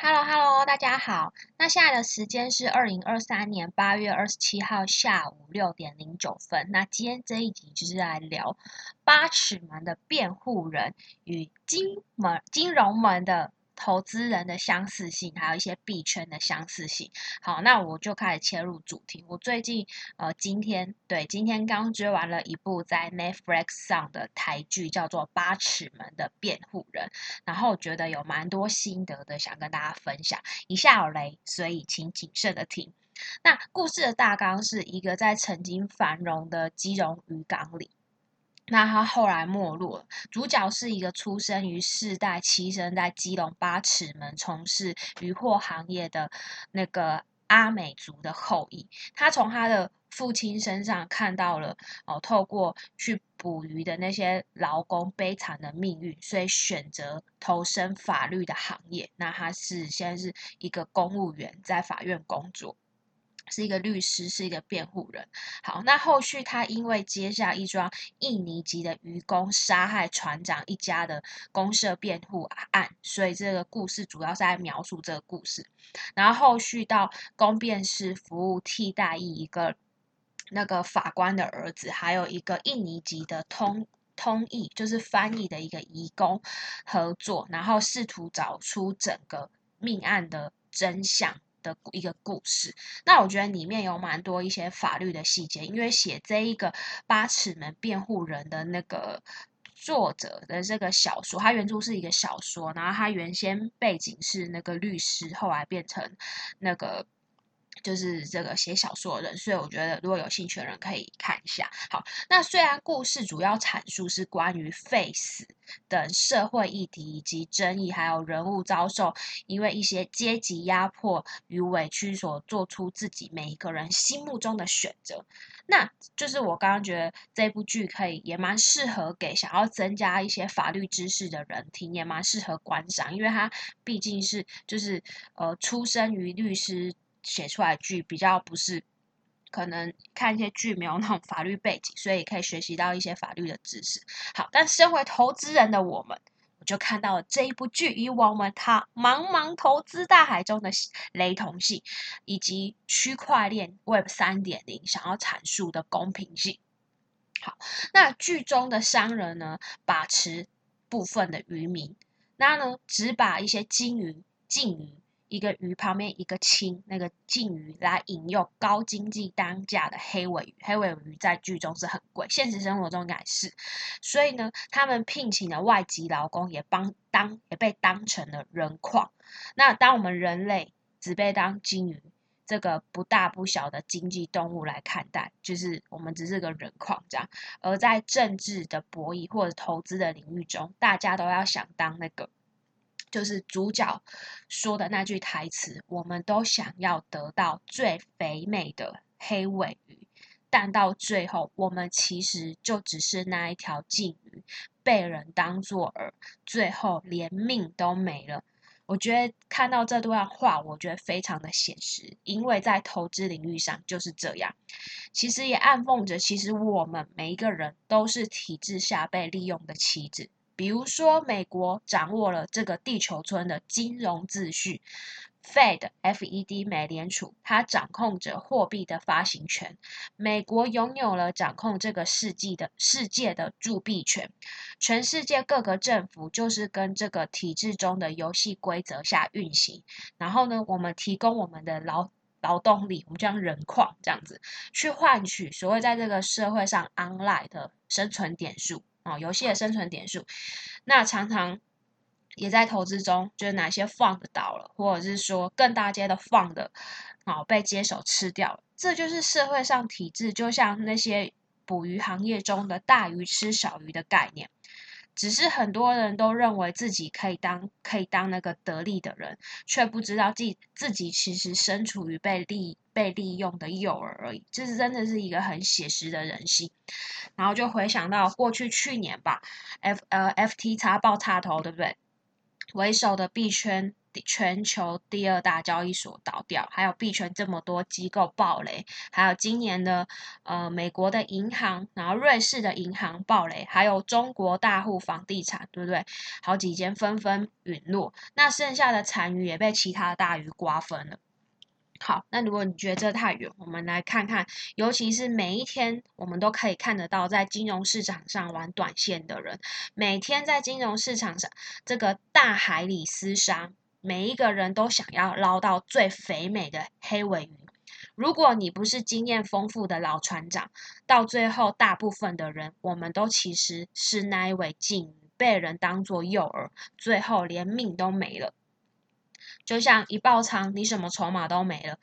Hello Hello，大家好。那现在的时间是二零二三年八月二十七号下午六点零九分。那今天这一集就是来聊八尺门的辩护人与金门金融门的。投资人的相似性，还有一些币圈的相似性。好，那我就开始切入主题。我最近呃，今天对今天刚追完了一部在 Netflix 上的台剧，叫做《八尺门的辩护人》，然后我觉得有蛮多心得的，想跟大家分享。以下有雷，所以请谨慎的听。那故事的大纲是一个在曾经繁荣的基隆渔港里。那他后来没落了。主角是一个出生于世代栖身在基隆八尺门从事渔获行业的那个阿美族的后裔。他从他的父亲身上看到了哦，透过去捕鱼的那些劳工悲惨的命运，所以选择投身法律的行业。那他是现在是一个公务员，在法院工作。是一个律师，是一个辩护人。好，那后续他因为接下一桩印尼籍的渔工杀害船长一家的公社辩护案，所以这个故事主要是在描述这个故事。然后后续到公辩室服务替代役一个那个法官的儿子，还有一个印尼籍的通通译，就是翻译的一个移工合作，然后试图找出整个命案的真相。的一个故事，那我觉得里面有蛮多一些法律的细节，因为写这一个八尺门辩护人的那个作者的这个小说，他原著是一个小说，然后他原先背景是那个律师，后来变成那个。就是这个写小说的人，所以我觉得如果有兴趣的人可以看一下。好，那虽然故事主要阐述是关于废死等社会议题以及争议，还有人物遭受因为一些阶级压迫与委屈所做出自己每一个人心目中的选择，那就是我刚刚觉得这部剧可以也蛮适合给想要增加一些法律知识的人听，也蛮适合观赏，因为它毕竟是就是呃出生于律师。写出来剧比较不是，可能看一些剧没有那种法律背景，所以可以学习到一些法律的知识。好，但身为投资人的我们，我就看到了这一部剧与我们它茫茫投资大海中的雷同性，以及区块链 Web 三点零想要阐述的公平性。好，那剧中的商人呢，把持部分的渔民，那呢只把一些金鱼、净鱼。一个鱼旁边一个青，那个净鱼来引诱高经济单价的黑尾鱼。黑尾鱼在剧中是很贵，现实生活中也是。所以呢，他们聘请的外籍劳工也帮当也被当成了人矿。那当我们人类只被当金鱼这个不大不小的经济动物来看待，就是我们只是个人矿这样。而在政治的博弈或者投资的领域中，大家都要想当那个。就是主角说的那句台词：“我们都想要得到最肥美的黑尾鱼，但到最后，我们其实就只是那一条鲫鱼，被人当作饵，最后连命都没了。”我觉得看到这段话，我觉得非常的现实，因为在投资领域上就是这样。其实也暗讽着，其实我们每一个人都是体制下被利用的棋子。比如说，美国掌握了这个地球村的金融秩序，Fed F.E.D. 美联储，它掌控着货币的发行权。美国拥有了掌控这个世纪的世界的铸币权。全世界各个政府就是跟这个体制中的游戏规则下运行。然后呢，我们提供我们的劳劳动力，我们就像人矿这样子，去换取所谓在这个社会上 online 的生存点数。哦，游戏的生存点数，那常常也在投资中，就是哪些放的倒了，或者是说更大阶的放的，哦被接手吃掉了，这就是社会上体制，就像那些捕鱼行业中的大鱼吃小鱼的概念。只是很多人都认为自己可以当可以当那个得利的人，却不知道自己自己其实身处于被利被利用的诱饵而已。这是真的是一个很写实的人性。然后就回想到过去去年吧，F 呃 FT 叉爆插头对不对？为首的币圈全球第二大交易所倒掉，还有币圈这么多机构暴雷，还有今年的呃美国的银行，然后瑞士的银行暴雷，还有中国大户房地产，对不对？好几间纷纷陨落，那剩下的残余也被其他大鱼瓜分了。好，那如果你觉得这太远，我们来看看，尤其是每一天我们都可以看得到，在金融市场上玩短线的人，每天在金融市场上这个大海里厮杀。每一个人都想要捞到最肥美的黑尾鱼。如果你不是经验丰富的老船长，到最后大部分的人，我们都其实是那一尾鲸，被人当作诱饵，最后连命都没了。就像一爆仓，你什么筹码都没了。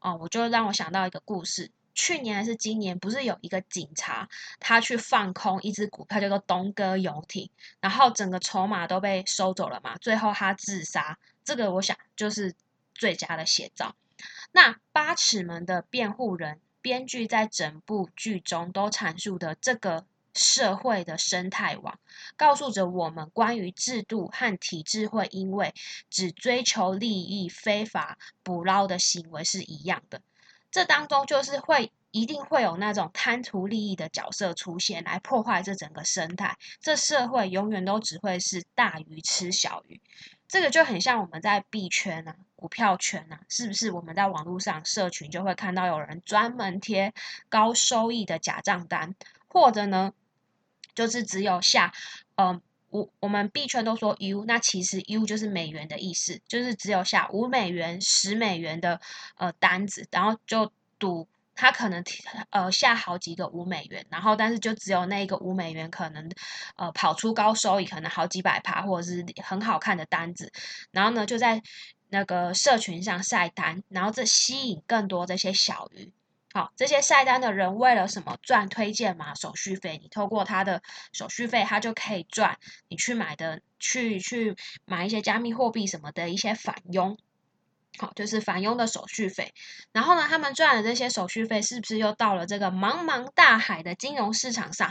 哦，我就让我想到一个故事。去年还是今年，不是有一个警察，他去放空一只股票叫做东哥游艇，然后整个筹码都被收走了嘛，最后他自杀。这个我想就是最佳的写照。那八尺门的辩护人，编剧在整部剧中都阐述的这个社会的生态网，告诉着我们关于制度和体制会因为只追求利益、非法捕捞的行为是一样的。这当中就是会一定会有那种贪图利益的角色出现，来破坏这整个生态。这社会永远都只会是大鱼吃小鱼。这个就很像我们在币圈啊、股票圈啊，是不是？我们在网络上社群就会看到有人专门贴高收益的假账单，或者呢，就是只有下，嗯，我我们币圈都说 U，那其实 U 就是美元的意思，就是只有下五美元、十美元的呃单子，然后就赌。他可能呃下好几个五美元，然后但是就只有那一个五美元可能呃跑出高收益，可能好几百趴或者是很好看的单子，然后呢就在那个社群上晒单，然后这吸引更多这些小鱼。好，这些晒单的人为了什么赚推荐码手续费？你透过他的手续费，他就可以赚你去买的去去买一些加密货币什么的一些返佣。好，就是返佣的手续费，然后呢，他们赚的这些手续费，是不是又到了这个茫茫大海的金融市场上？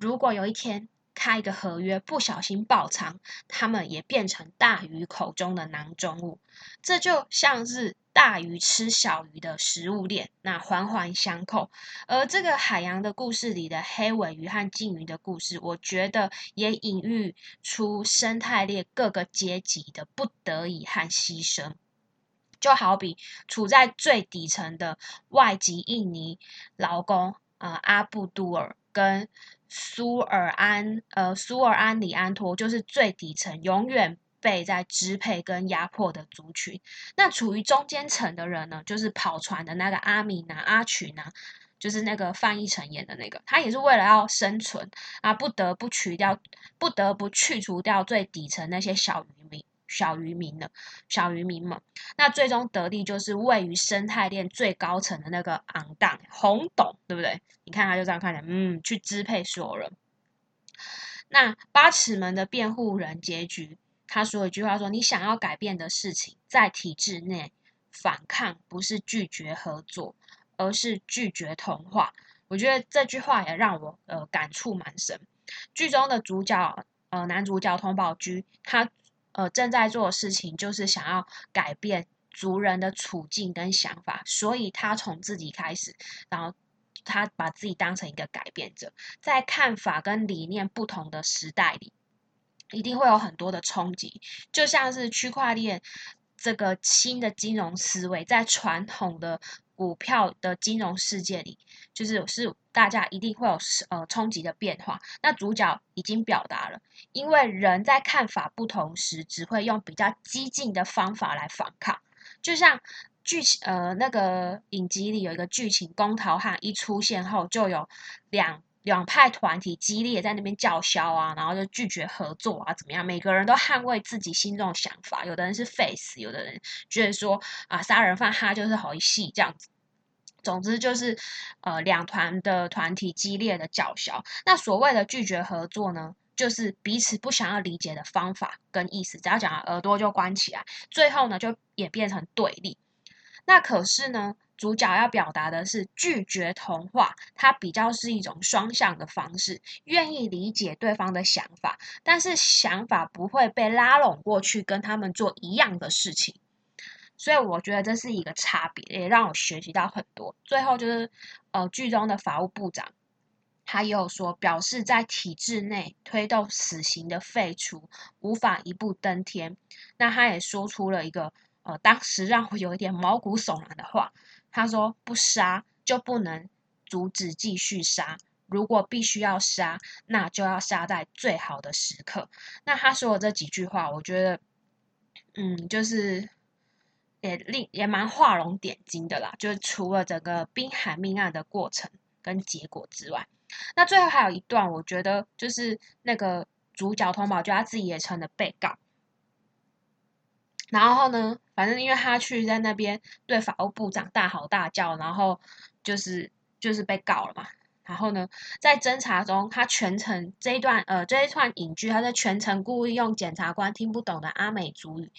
如果有一天开一个合约不小心爆仓，他们也变成大鱼口中的囊中物，这就像是大鱼吃小鱼的食物链，那环环相扣。而这个海洋的故事里的黑尾鱼和鲸鱼的故事，我觉得也隐喻出生态链各个阶级的不得已和牺牲。就好比处在最底层的外籍印尼劳工，呃，阿布都尔跟苏尔安，呃，苏尔安里安托，就是最底层，永远被在支配跟压迫的族群。那处于中间层的人呢，就是跑船的那个阿米娜、阿曲呢，就是那个范逸臣演的那个，他也是为了要生存啊，不得不去掉，不得不去除掉最底层那些小渔民。小渔民的小渔民们，那最终得利就是位于生态链最高层的那个昂当红董，对不对？你看他就这样看着，嗯，去支配所有人。那八尺门的辩护人结局，他说一句话说：“你想要改变的事情，在体制内反抗，不是拒绝合作，而是拒绝同化。”我觉得这句话也让我呃感触蛮深。剧中的主角呃男主角通宝驹，他。呃，正在做的事情就是想要改变族人的处境跟想法，所以他从自己开始，然后他把自己当成一个改变者，在看法跟理念不同的时代里，一定会有很多的冲击，就像是区块链这个新的金融思维，在传统的。股票的金融世界里，就是是大家一定会有呃冲击的变化。那主角已经表达了，因为人在看法不同时，只会用比较激进的方法来反抗。就像剧情呃那个影集里有一个剧情，公桃汉一出现后，就有两两派团体激烈在那边叫嚣啊，然后就拒绝合作啊，怎么样？每个人都捍卫自己心中的想法。有的人是 face，有的人觉得说啊，杀人犯他就是好戏这样子。总之就是，呃，两团的团体激烈的叫嚣。那所谓的拒绝合作呢，就是彼此不想要理解的方法跟意思，只要讲耳朵就关起来。最后呢，就演变成对立。那可是呢，主角要表达的是拒绝同化，他比较是一种双向的方式，愿意理解对方的想法，但是想法不会被拉拢过去跟他们做一样的事情。所以我觉得这是一个差别，也让我学习到很多。最后就是，呃，剧中的法务部长，他也有说，表示在体制内推动死刑的废除，无法一步登天。那他也说出了一个，呃，当时让我有一点毛骨悚然的话。他说：“不杀就不能阻止继续杀，如果必须要杀，那就要杀在最好的时刻。”那他说的这几句话，我觉得，嗯，就是。也令也蛮画龙点睛的啦，就是除了整个滨海命案的过程跟结果之外，那最后还有一段，我觉得就是那个主角通宝，就他自己也成了被告。然后呢，反正因为他去在那边对法务部长大吼大叫，然后就是就是被告了嘛。然后呢，在侦查中，他全程这一段呃这一串影剧，他在全程故意用检察官听不懂的阿美族语。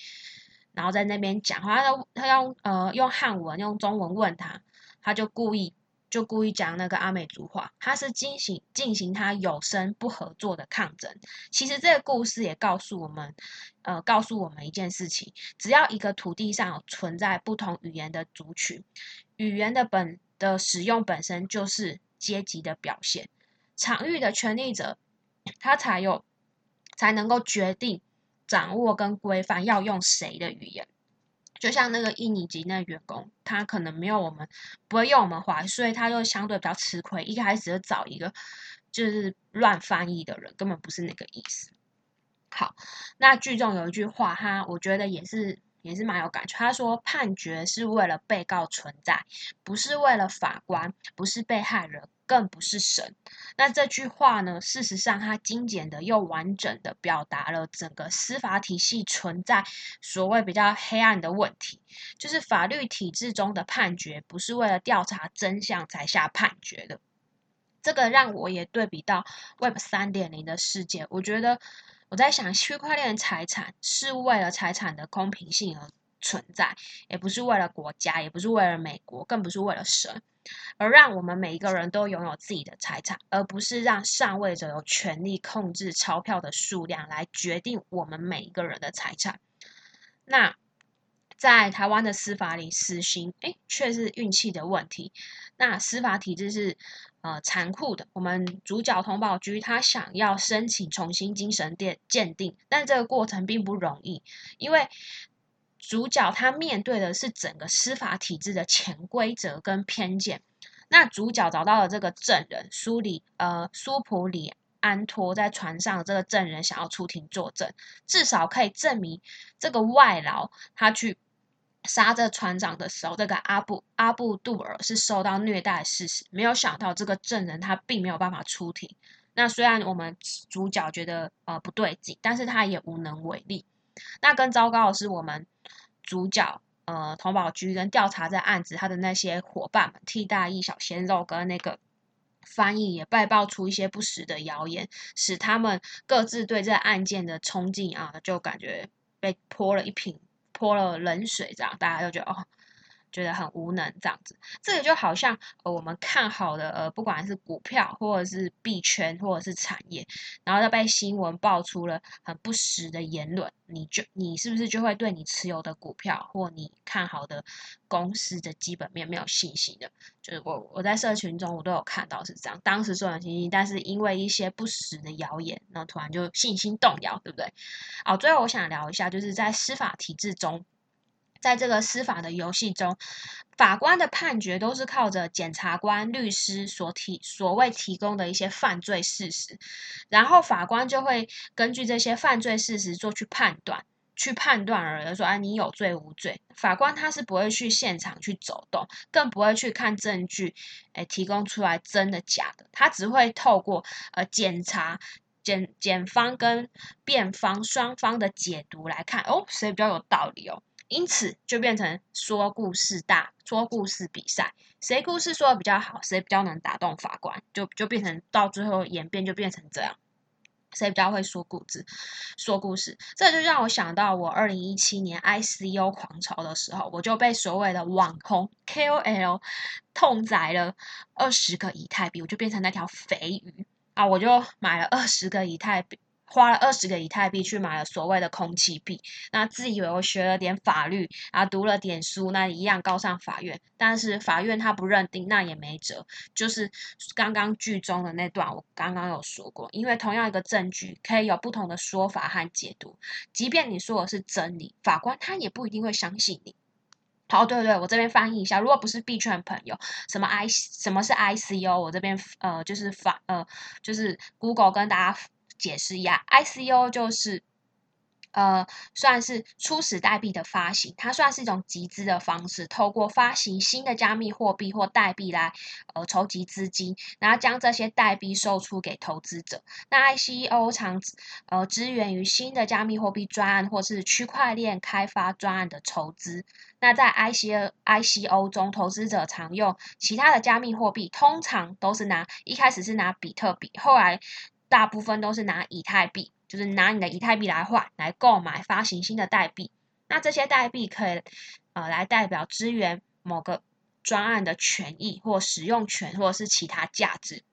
然后在那边讲话，他他用呃用汉文用中文问他，他就故意就故意讲那个阿美族话，他是进行进行他有声不合作的抗争。其实这个故事也告诉我们，呃，告诉我们一件事情：只要一个土地上存在不同语言的族群，语言的本的使用本身就是阶级的表现。场域的权力者，他才有才能够决定。掌握跟规范要用谁的语言，就像那个印尼籍那员工，他可能没有我们不会用我们话，所以他就相对比较吃亏。一开始就找一个就是乱翻译的人，根本不是那个意思。好，那剧中有一句话，他我觉得也是也是蛮有感觉。他说：“判决是为了被告存在，不是为了法官，不是被害人。”更不是神。那这句话呢？事实上，它精简的又完整的表达了整个司法体系存在所谓比较黑暗的问题，就是法律体制中的判决不是为了调查真相才下判决的。这个让我也对比到 Web 三点零的世界，我觉得我在想，区块链财产是为了财产的公平性而存在，也不是为了国家，也不是为了美国，更不是为了神。而让我们每一个人都拥有自己的财产，而不是让上位者有权利控制钞票的数量来决定我们每一个人的财产。那在台湾的司法里，死刑哎却是运气的问题。那司法体制是呃残酷的。我们主角童宝驹他想要申请重新精神鉴鉴定，但这个过程并不容易，因为。主角他面对的是整个司法体制的潜规则跟偏见。那主角找到了这个证人苏里呃苏普里安托在船上这个证人想要出庭作证，至少可以证明这个外劳他去杀这船长的时候，这个阿布阿布杜尔是受到虐待的事实。没有想到这个证人他并没有办法出庭。那虽然我们主角觉得呃不对劲，但是他也无能为力。那更糟糕的是，我们主角呃，童保局跟调查这案子他的那些伙伴们，替大义小鲜肉跟那个翻译也被爆出一些不实的谣言，使他们各自对这案件的冲劲啊，就感觉被泼了一瓶泼了冷水，这样大家就觉得哦。觉得很无能这样子，这个就好像呃我们看好的呃不管是股票或者是币圈或者是产业，然后它被新闻爆出了很不实的言论，你就你是不是就会对你持有的股票或你看好的公司的基本面没有信心的？就是我我在社群中我都有看到是这样，当时说有信心，但是因为一些不实的谣言，那突然就信心动摇，对不对？好，最后我想聊一下，就是在司法体制中。在这个司法的游戏中，法官的判决都是靠着检察官、律师所提所谓提供的一些犯罪事实，然后法官就会根据这些犯罪事实做去判断，去判断而说，啊，你有罪无罪。法官他是不会去现场去走动，更不会去看证据，诶，提供出来真的假的，他只会透过呃检查检检方跟辩方双方的解读来看，哦，谁比较有道理哦。因此就变成说故事大说故事比赛，谁故事说的比较好，谁比较能打动法官，就就变成到最后演变就变成这样。谁比较会说故事？说故事，这就让我想到我二零一七年 ICO 狂潮的时候，我就被所谓的网红 KOL 痛宰了二十个以太币，我就变成那条肥鱼啊！我就买了二十个以太币。花了二十个以太币去买了所谓的空气币，那自以为我学了点法律啊，读了点书，那一样告上法院。但是法院他不认定，那也没辙。就是刚刚剧中的那段，我刚刚有说过，因为同样一个证据可以有不同的说法和解读，即便你说的是真理，法官他也不一定会相信你。好，对对，我这边翻译一下，如果不是币圈朋友，什么 I 什么是 ICO，我这边呃就是法呃就是 Google 跟大家。解释一下，ICO 就是，呃，算是初始代币的发行，它算是一种集资的方式，透过发行新的加密货币或代币来，呃，筹集资金，然后将这些代币售出给投资者。那 ICO 常，呃，支援于新的加密货币专案或是区块链开发专案的筹资。那在 ICO ICO 中，投资者常用其他的加密货币，通常都是拿一开始是拿比特币，后来。大部分都是拿以太币，就是拿你的以太币来换，来购买发行新的代币。那这些代币可以呃来代表支援某个专案的权益或使用权，或者是其他价值。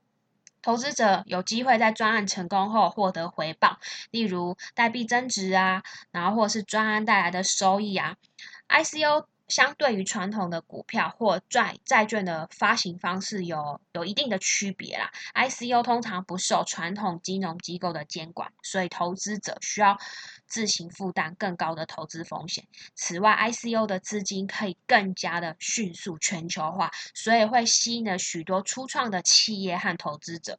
投资者有机会在专案成功后获得回报，例如代币增值啊，然后或是专案带来的收益啊。ICO。相对于传统的股票或债债券的发行方式有有一定的区别啦。ICO 通常不受传统金融机构的监管，所以投资者需要自行负担更高的投资风险。此外，ICO 的资金可以更加的迅速全球化，所以会吸引了许多初创的企业和投资者。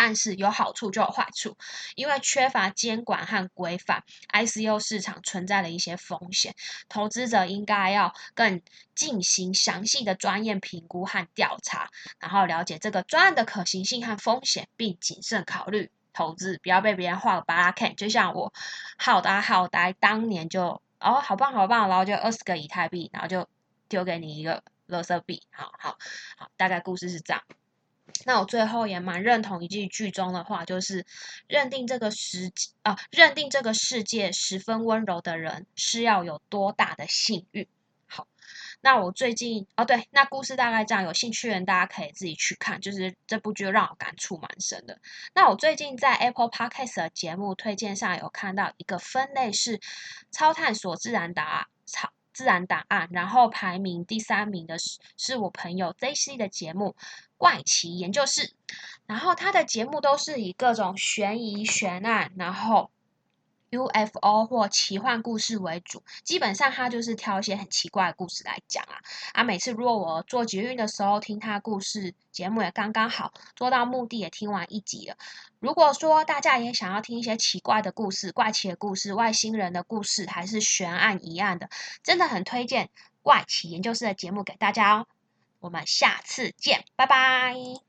但是有好处就有坏处，因为缺乏监管和规范，ICO 市场存在了一些风险。投资者应该要更进行详细的专业评估和调查，然后了解这个专案的可行性和风险，并谨慎考虑投资，不要被别人画个巴拉 K。就像我好呆好呆，当年就哦好棒好棒，然后就二十个以太币，然后就丢给你一个垃圾币。好好好，大概故事是这样。那我最后也蛮认同一句剧中的话，就是认定这个世啊，认定这个世界十分温柔的人是要有多大的幸运。好，那我最近哦，对，那故事大概这样，有兴趣的人大家可以自己去看，就是这部剧让我感触蛮深的。那我最近在 Apple Podcast 的节目推荐上有看到一个分类是超探索自然答超。自然档案，然后排名第三名的是是我朋友 J C 的节目《怪奇研究室》，然后他的节目都是以各种悬疑悬案，然后。UFO 或奇幻故事为主，基本上他就是挑一些很奇怪的故事来讲啊。啊，每次如果我做捷运的时候听他故事节目也刚刚好，做到目的也听完一集了。如果说大家也想要听一些奇怪的故事、怪奇的故事、外星人的故事，还是悬案一案的，真的很推荐怪奇研究室的节目给大家哦。我们下次见，拜拜。